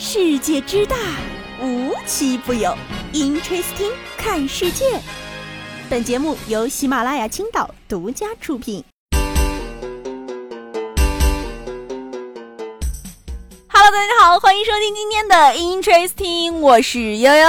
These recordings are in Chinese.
世界之大，无奇不有。Interesting，看世界。本节目由喜马拉雅青岛独家出品。Hello，大家好，欢迎收听今天的 Interesting，我是悠悠。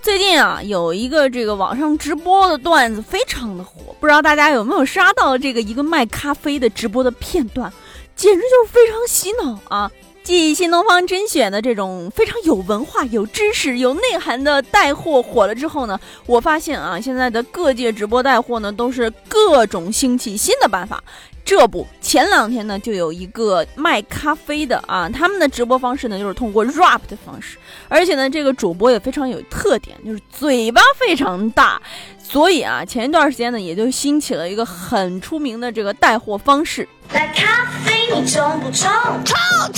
最近啊，有一个这个网上直播的段子非常的火，不知道大家有没有刷到这个一个卖咖啡的直播的片段，简直就是非常洗脑啊！继新东方甄选的这种非常有文化、有知识、有内涵的带货火了之后呢，我发现啊，现在的各界直播带货呢，都是各种兴起新的办法。这不，前两天呢，就有一个卖咖啡的啊，他们的直播方式呢，就是通过 rap 的方式，而且呢，这个主播也非常有特点，就是嘴巴非常大，所以啊，前一段时间呢，也就兴起了一个很出名的这个带货方式。来咖啡，你冲不冲？冲冲冲冲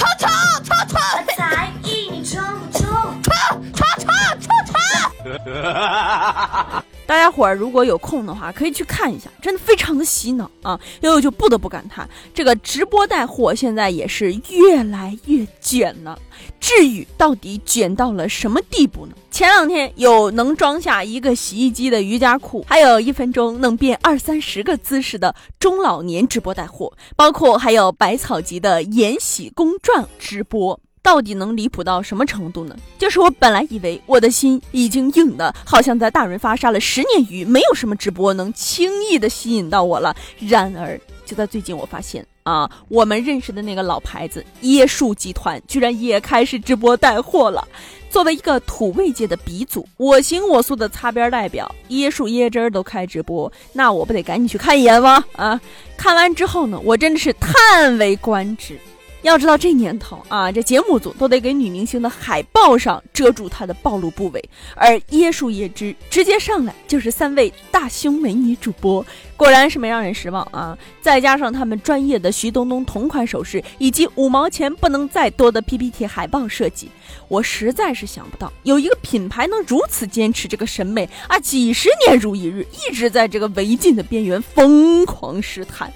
大家伙儿如果有空的话，可以去看一下，真的非常的洗脑啊！悠悠就不得不感叹，这个直播带货现在也是越来越卷了。至于到底卷到了什么地步呢？前两天有能装下一个洗衣机的瑜伽裤，还有一分钟能变二三十个姿势的中老年直播带货，包括还有百草集的延禧宫传直播。到底能离谱到什么程度呢？就是我本来以为我的心已经硬的，好像在大润发杀了十年鱼，没有什么直播能轻易的吸引到我了。然而，就在最近，我发现啊，我们认识的那个老牌子椰树集团，居然也开始直播带货了。作为一个土味界的鼻祖，我行我素的擦边代表，椰树椰汁儿都开直播，那我不得赶紧去看一眼吗？啊，看完之后呢，我真的是叹为观止。要知道这年头啊，这节目组都得给女明星的海报上遮住她的暴露部位，而椰树椰汁直接上来就是三位大胸美女主播，果然是没让人失望啊！再加上他们专业的徐冬冬同款首饰，以及五毛钱不能再多的 PPT 海报设计，我实在是想不到有一个品牌能如此坚持这个审美啊，几十年如一日，一直在这个违禁的边缘疯狂试探。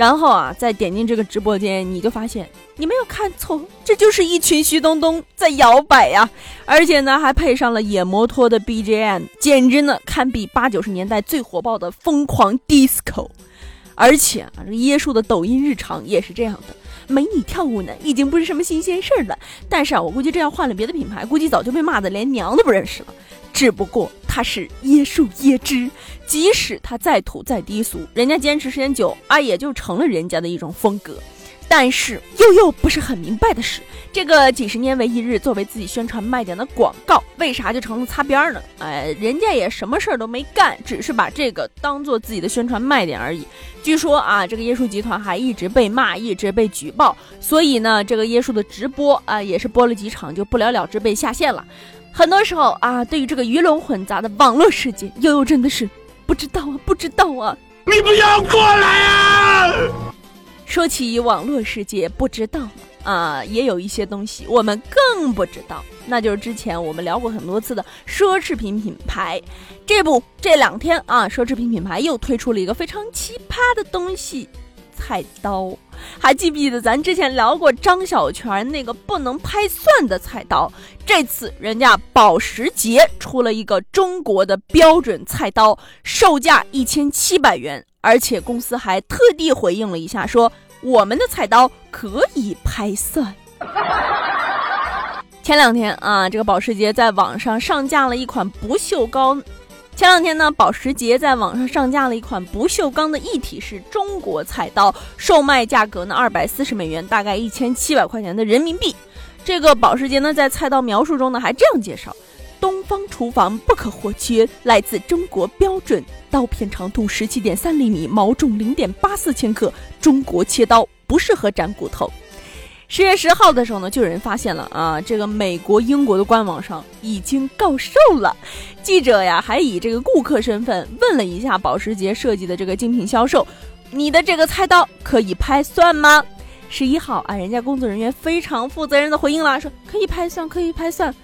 然后啊，再点进这个直播间，你就发现你没有看错，这就是一群徐冬冬在摇摆呀！而且呢，还配上了野摩托的 BGM，简直呢堪比八九十年代最火爆的疯狂 disco。而且啊，这椰树的抖音日常也是这样的，美女跳舞呢已经不是什么新鲜事儿了。但是啊，我估计这要换了别的品牌，估计早就被骂的连娘都不认识了。只不过它是椰树椰汁，即使它再土再低俗，人家坚持时间久啊，也就成了人家的一种风格。但是又又不是很明白的是，这个几十年为一日作为自己宣传卖点的广告，为啥就成了擦边呢？哎，人家也什么事儿都没干，只是把这个当做自己的宣传卖点而已。据说啊，这个椰树集团还一直被骂，一直被举报，所以呢，这个椰树的直播啊，也是播了几场就不了了之，被下线了。很多时候啊，对于这个鱼龙混杂的网络世界，悠悠真的是不知道啊，不知道啊！你不要过来啊！说起网络世界，不知道啊，也有一些东西我们更不知道，那就是之前我们聊过很多次的奢侈品品牌。这不，这两天啊，奢侈品品牌又推出了一个非常奇葩的东西——菜刀。还记不记得咱之前聊过张小泉那个不能拍蒜的菜刀？这次人家保时捷出了一个中国的标准菜刀，售价一千七百元，而且公司还特地回应了一下，说我们的菜刀可以拍蒜。前两天啊，这个保时捷在网上上架了一款不锈钢。前两天呢，保时捷在网上上架了一款不锈钢的一体式中国菜刀，售卖价格呢二百四十美元，大概一千七百块钱的人民币。这个保时捷呢，在菜刀描述中呢还这样介绍：东方厨房不可或缺，来自中国标准，刀片长度十七点三厘米，毛重零点八四千克，中国切刀，不适合斩骨头。十月十号的时候呢，就有人发现了啊，这个美国、英国的官网上已经告售了。记者呀，还以这个顾客身份问了一下保时捷设计的这个精品销售：“你的这个菜刀可以拍蒜吗？”十一号啊，人家工作人员非常负责任的回应了，说可以拍蒜，可以拍蒜。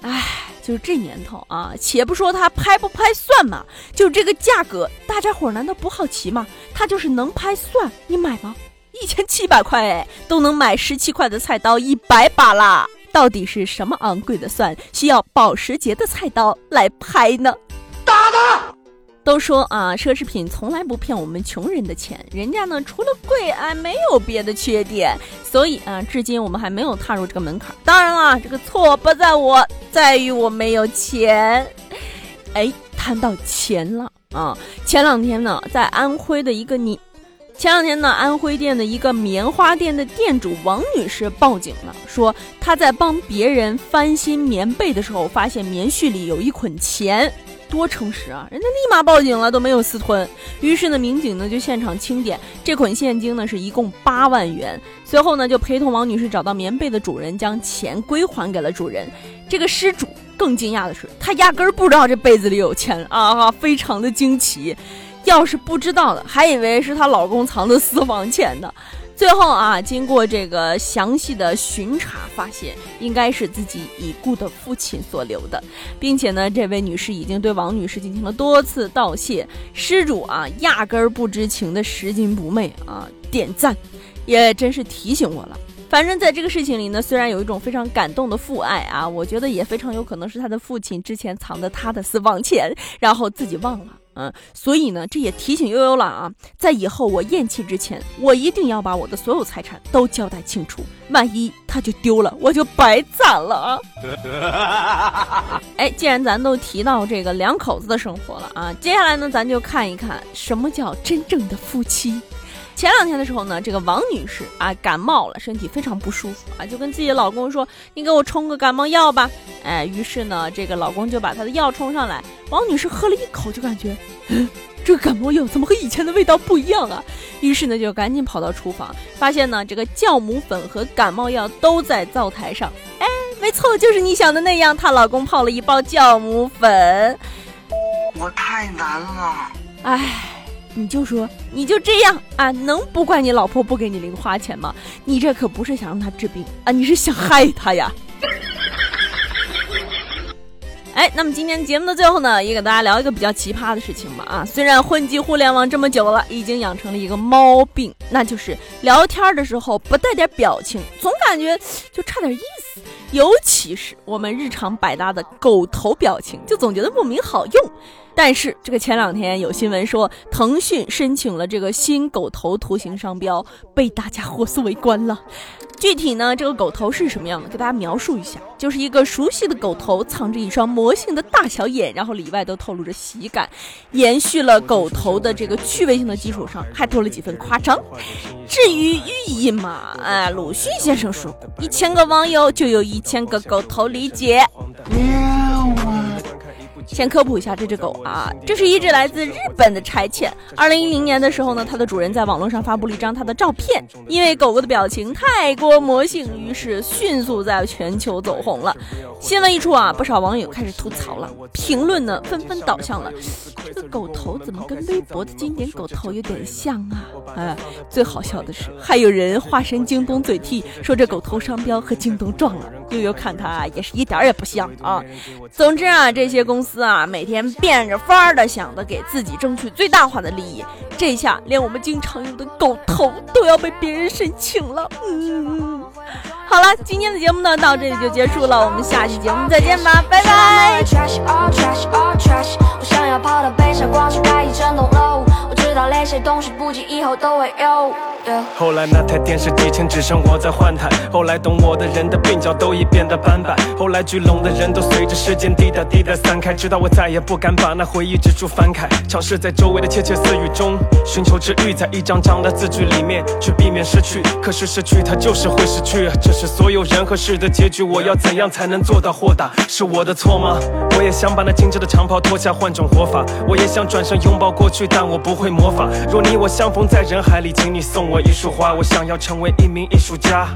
哎，就是这年头啊，且不说它拍不拍蒜嘛，就这个价格，大家伙难道不好奇吗？它就是能拍蒜，你买吗？一千七百块哎，都能买十七块的菜刀一百把啦！到底是什么昂贵的蒜需要保时捷的菜刀来拍呢？打他！都说啊，奢侈品从来不骗我们穷人的钱，人家呢除了贵哎，没有别的缺点，所以啊，至今我们还没有踏入这个门槛。当然了，这个错不在我，在于我没有钱。哎，谈到钱了啊，前两天呢，在安徽的一个你。前两天呢，安徽店的一个棉花店的店主王女士报警了，说她在帮别人翻新棉被的时候，发现棉絮里有一捆钱，多诚实啊！人家立马报警了，都没有私吞。于是呢，民警呢就现场清点，这捆现金呢是一共八万元。随后呢，就陪同王女士找到棉被的主人，将钱归还给了主人。这个失主更惊讶的是，他压根儿不知道这被子里有钱啊，非常的惊奇。要是不知道的，还以为是她老公藏的私房钱呢。最后啊，经过这个详细的巡查，发现应该是自己已故的父亲所留的，并且呢，这位女士已经对王女士进行了多次道谢。失主啊，压根儿不知情的拾金不昧啊，点赞，也真是提醒我了。反正，在这个事情里呢，虽然有一种非常感动的父爱啊，我觉得也非常有可能是他的父亲之前藏的他的私房钱，然后自己忘了。嗯，所以呢，这也提醒悠悠了啊，在以后我咽气之前，我一定要把我的所有财产都交代清楚，万一他就丢了，我就白攒了啊！哎，既然咱都提到这个两口子的生活了啊，接下来呢，咱就看一看什么叫真正的夫妻。前两天的时候呢，这个王女士啊感冒了，身体非常不舒服啊，就跟自己的老公说：“你给我冲个感冒药吧。”哎，于是呢，这个老公就把她的药冲上来。王女士喝了一口，就感觉，这个感冒药怎么和以前的味道不一样啊？于是呢，就赶紧跑到厨房，发现呢，这个酵母粉和感冒药都在灶台上。哎，没错，就是你想的那样，她老公泡了一包酵母粉。我太难了，哎。你就说你就这样啊，能不怪你老婆不给你零花钱吗？你这可不是想让她治病啊，你是想害她呀！哎，那么今天节目的最后呢，也给大家聊一个比较奇葩的事情吧啊。虽然混迹互联网这么久了，已经养成了一个毛病，那就是聊天的时候不带点表情，总感觉就差点意思。尤其是我们日常百搭的狗头表情，就总觉得莫名好用。但是这个前两天有新闻说，腾讯申请了这个新狗头图形商标，被大家火速围观了。具体呢，这个狗头是什么样的？给大家描述一下，就是一个熟悉的狗头，藏着一双魔性的大小眼，然后里外都透露着喜感，延续了狗头的这个趣味性的基础上，还多了几分夸张。至于寓意嘛，哎，鲁迅先生说过，一千个网友就有一千个狗头理解。先科普一下这只狗啊，这是一只来自日本的柴犬。二零一零年的时候呢，它的主人在网络上发布了一张它的照片，因为狗狗的表情太过魔性，于是迅速在全球走红了。新闻一出啊，不少网友开始吐槽了，评论呢纷纷倒向了这个狗头怎么跟微博的经典狗头有点像啊？哎，最好笑的是，还有人化身京东嘴替，说这狗头商标和京东撞了。悠悠看它也是一点儿也不像啊。总之啊，这些公司。啊，每天变着法儿的想着给自己争取最大化的利益，这下连我们经常用的狗头都要被别人申请了。嗯，好了，今天的节目呢到这里就结束了，我们下期节目再见吧，拜拜。知道那些东西不急，以后都会有。后来那台电视机前只剩我在换台，后来懂我的人的鬓角都已变得斑白，后来聚拢的人都随着时间滴答滴答散开，直到我再也不敢把那回忆之书翻开，尝试在周围的窃窃私语中寻求治愈，在一张张的字句里面去避免失去，可是失去它就是会失去，这是所有人和事的结局。我要怎样才能做到豁达？是我的错吗？我也想把那精致的长袍脱下换种活法，我也想转身拥抱过去，但我不会。魔法。若你我相逢在人海里，请你送我一束花。我想要成为一名艺术家，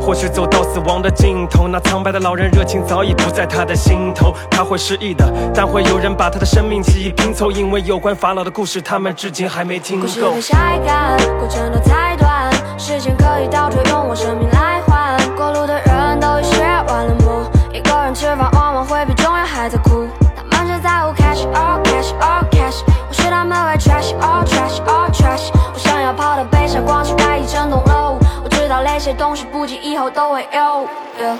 或许走到死亡的尽头，那苍白的老人热情早已不在他的心头。他会失忆的，但会有人把他的生命记忆拼凑，因为有关法老的故事，他们至今还没听够。故事被下一杆，过程都太短，时间可以倒退，用我生命来换。过路的人都已学完了幕，一个人吃饭往往会比重要还在哭。他们只在乎 cash or cash or cash。他们为 trash all trash all trash，我想要跑到北上广去盖一整栋楼。我知道那些东西不急以后都会有 yeah